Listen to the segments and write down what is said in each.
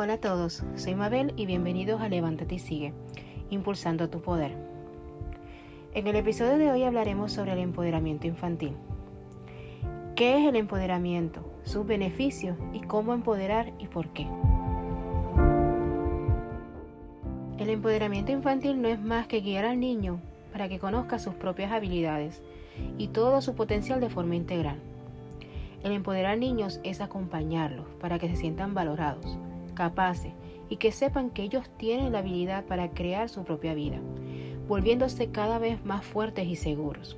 Hola a todos, soy Mabel y bienvenidos a Levántate y Sigue, impulsando tu poder. En el episodio de hoy hablaremos sobre el empoderamiento infantil. ¿Qué es el empoderamiento? Sus beneficios y cómo empoderar y por qué. El empoderamiento infantil no es más que guiar al niño para que conozca sus propias habilidades y todo su potencial de forma integral. El empoderar niños es acompañarlos para que se sientan valorados capaces y que sepan que ellos tienen la habilidad para crear su propia vida, volviéndose cada vez más fuertes y seguros.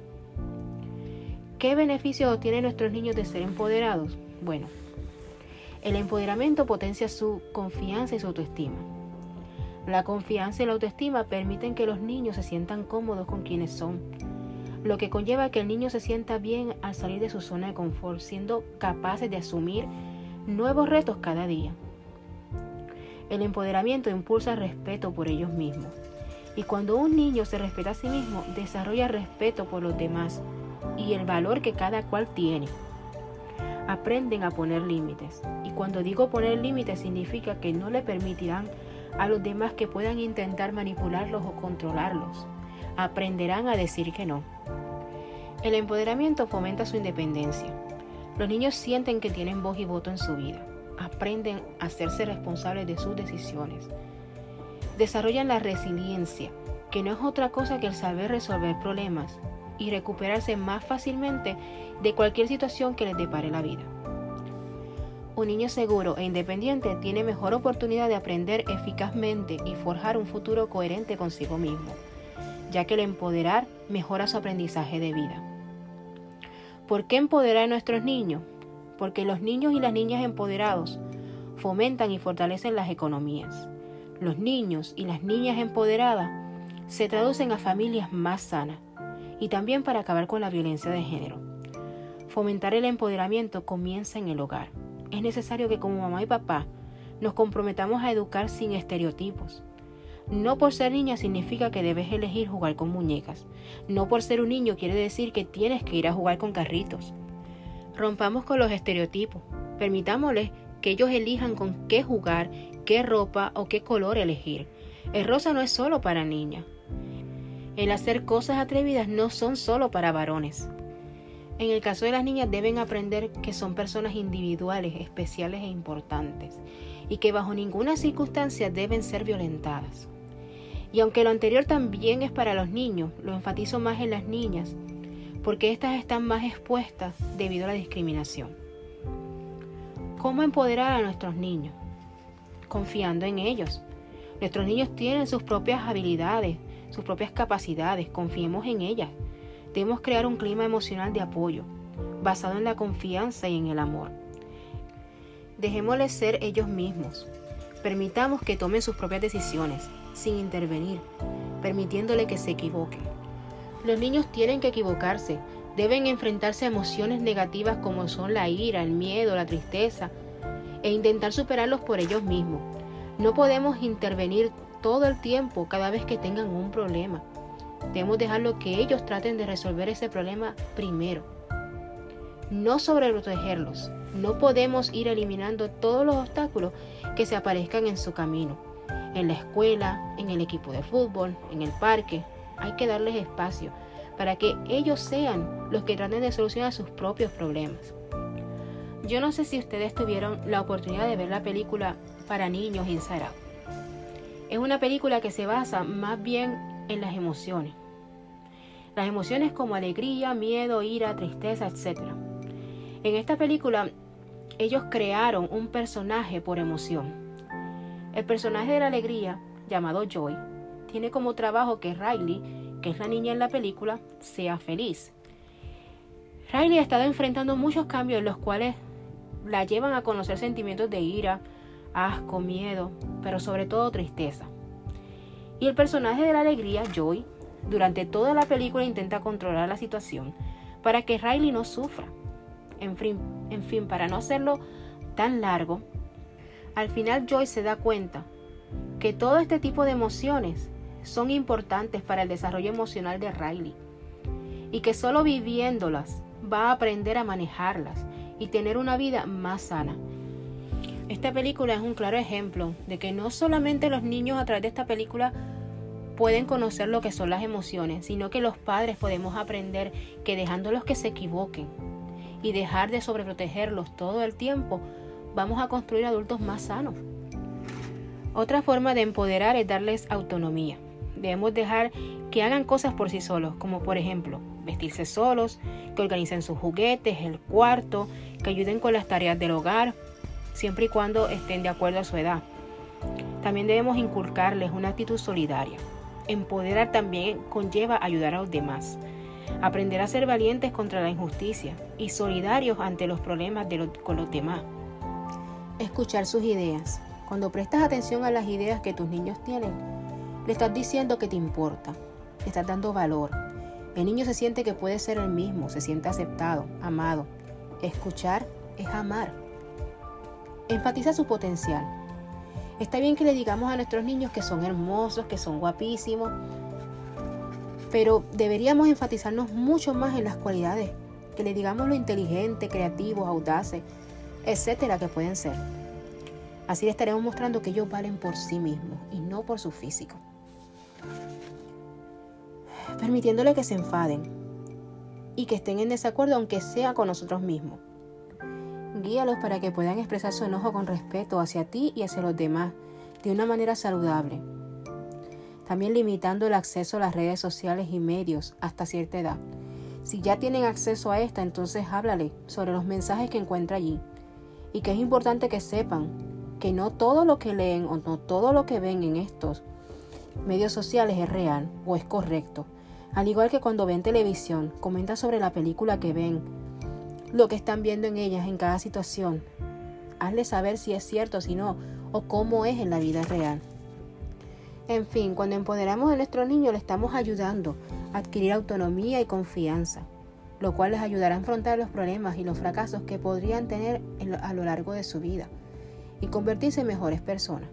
¿Qué beneficios obtienen nuestros niños de ser empoderados? Bueno, el empoderamiento potencia su confianza y su autoestima. La confianza y la autoestima permiten que los niños se sientan cómodos con quienes son, lo que conlleva que el niño se sienta bien al salir de su zona de confort, siendo capaces de asumir nuevos retos cada día. El empoderamiento impulsa respeto por ellos mismos. Y cuando un niño se respeta a sí mismo, desarrolla respeto por los demás y el valor que cada cual tiene. Aprenden a poner límites. Y cuando digo poner límites significa que no le permitirán a los demás que puedan intentar manipularlos o controlarlos. Aprenderán a decir que no. El empoderamiento fomenta su independencia. Los niños sienten que tienen voz y voto en su vida aprenden a hacerse responsables de sus decisiones. Desarrollan la resiliencia, que no es otra cosa que el saber resolver problemas y recuperarse más fácilmente de cualquier situación que les depare la vida. Un niño seguro e independiente tiene mejor oportunidad de aprender eficazmente y forjar un futuro coherente consigo mismo, ya que el empoderar mejora su aprendizaje de vida. ¿Por qué empoderar a nuestros niños? Porque los niños y las niñas empoderados fomentan y fortalecen las economías. Los niños y las niñas empoderadas se traducen a familias más sanas y también para acabar con la violencia de género. Fomentar el empoderamiento comienza en el hogar. Es necesario que como mamá y papá nos comprometamos a educar sin estereotipos. No por ser niña significa que debes elegir jugar con muñecas. No por ser un niño quiere decir que tienes que ir a jugar con carritos. Rompamos con los estereotipos. Permitámosles que ellos elijan con qué jugar, qué ropa o qué color elegir. El rosa no es solo para niñas. El hacer cosas atrevidas no son solo para varones. En el caso de las niñas deben aprender que son personas individuales, especiales e importantes, y que bajo ninguna circunstancia deben ser violentadas. Y aunque lo anterior también es para los niños, lo enfatizo más en las niñas, porque éstas están más expuestas debido a la discriminación. ¿Cómo empoderar a nuestros niños? Confiando en ellos. Nuestros niños tienen sus propias habilidades, sus propias capacidades, confiemos en ellas. Debemos crear un clima emocional de apoyo, basado en la confianza y en el amor. Dejémosles ser ellos mismos. Permitamos que tomen sus propias decisiones, sin intervenir, permitiéndole que se equivoquen. Los niños tienen que equivocarse, deben enfrentarse a emociones negativas como son la ira, el miedo, la tristeza, e intentar superarlos por ellos mismos. No podemos intervenir todo el tiempo cada vez que tengan un problema. Debemos dejarlo que ellos traten de resolver ese problema primero. No sobreprotegerlos. No podemos ir eliminando todos los obstáculos que se aparezcan en su camino. En la escuela, en el equipo de fútbol, en el parque, hay que darles espacio para que ellos sean los que traten de solucionar sus propios problemas. Yo no sé si ustedes tuvieron la oportunidad de ver la película para niños Inside Out. Es una película que se basa más bien en las emociones. Las emociones como alegría, miedo, ira, tristeza, etc. En esta película ellos crearon un personaje por emoción. El personaje de la alegría, llamado Joy, tiene como trabajo que Riley, que es la niña en la película, sea feliz. Riley ha estado enfrentando muchos cambios los cuales la llevan a conocer sentimientos de ira, asco, miedo, pero sobre todo tristeza. Y el personaje de la alegría, Joy, durante toda la película intenta controlar la situación para que Riley no sufra. En fin, en fin, para no hacerlo tan largo, al final Joy se da cuenta que todo este tipo de emociones son importantes para el desarrollo emocional de Riley y que solo viviéndolas va a aprender a manejarlas y tener una vida más sana. Esta película es un claro ejemplo de que no solamente los niños a través de esta película pueden conocer lo que son las emociones, sino que los padres podemos aprender que dejándolos que se equivoquen y dejar de sobreprotegerlos todo el tiempo, vamos a construir adultos más sanos. Otra forma de empoderar es darles autonomía. Debemos dejar que hagan cosas por sí solos, como por ejemplo vestirse solos, que organicen sus juguetes, el cuarto, que ayuden con las tareas del hogar, siempre y cuando estén de acuerdo a su edad. También debemos inculcarles una actitud solidaria. Empoderar también conlleva ayudar a los demás. Aprender a ser valientes contra la injusticia y solidarios ante los problemas con los demás. Escuchar sus ideas. Cuando prestas atención a las ideas que tus niños tienen, le estás diciendo que te importa, le estás dando valor. El niño se siente que puede ser el mismo, se siente aceptado, amado. Escuchar es amar. Enfatiza su potencial. Está bien que le digamos a nuestros niños que son hermosos, que son guapísimos, pero deberíamos enfatizarnos mucho más en las cualidades, que le digamos lo inteligente, creativos, audaces, etcétera, que pueden ser. Así le estaremos mostrando que ellos valen por sí mismos y no por su físico permitiéndole que se enfaden y que estén en desacuerdo aunque sea con nosotros mismos. Guíalos para que puedan expresar su enojo con respeto hacia ti y hacia los demás de una manera saludable. También limitando el acceso a las redes sociales y medios hasta cierta edad. Si ya tienen acceso a esta, entonces háblale sobre los mensajes que encuentra allí y que es importante que sepan que no todo lo que leen o no todo lo que ven en estos medios sociales es real o es correcto al igual que cuando ven televisión, comenta sobre la película que ven, lo que están viendo en ellas en cada situación. Hazle saber si es cierto o si no, o cómo es en la vida real. En fin, cuando empoderamos a nuestros niños le estamos ayudando a adquirir autonomía y confianza, lo cual les ayudará a afrontar los problemas y los fracasos que podrían tener a lo largo de su vida y convertirse en mejores personas.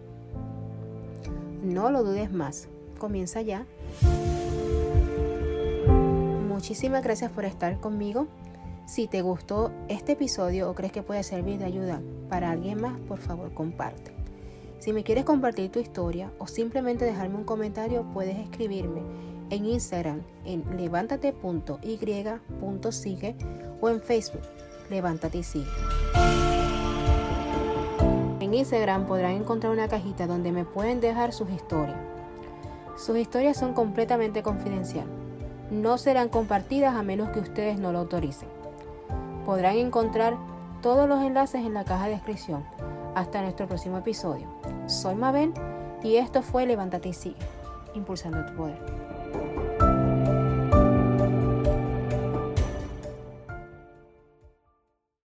No lo dudes más, comienza ya. Muchísimas gracias por estar conmigo. Si te gustó este episodio o crees que puede servir de ayuda para alguien más, por favor comparte. Si me quieres compartir tu historia o simplemente dejarme un comentario, puedes escribirme en Instagram en levántate.y.sigue o en Facebook Levántate y sigue. En Instagram podrán encontrar una cajita donde me pueden dejar sus historias. Sus historias son completamente confidenciales no serán compartidas a menos que ustedes no lo autoricen. Podrán encontrar todos los enlaces en la caja de descripción. Hasta nuestro próximo episodio. Soy Mabel y esto fue Levántate y sigue, impulsando tu poder.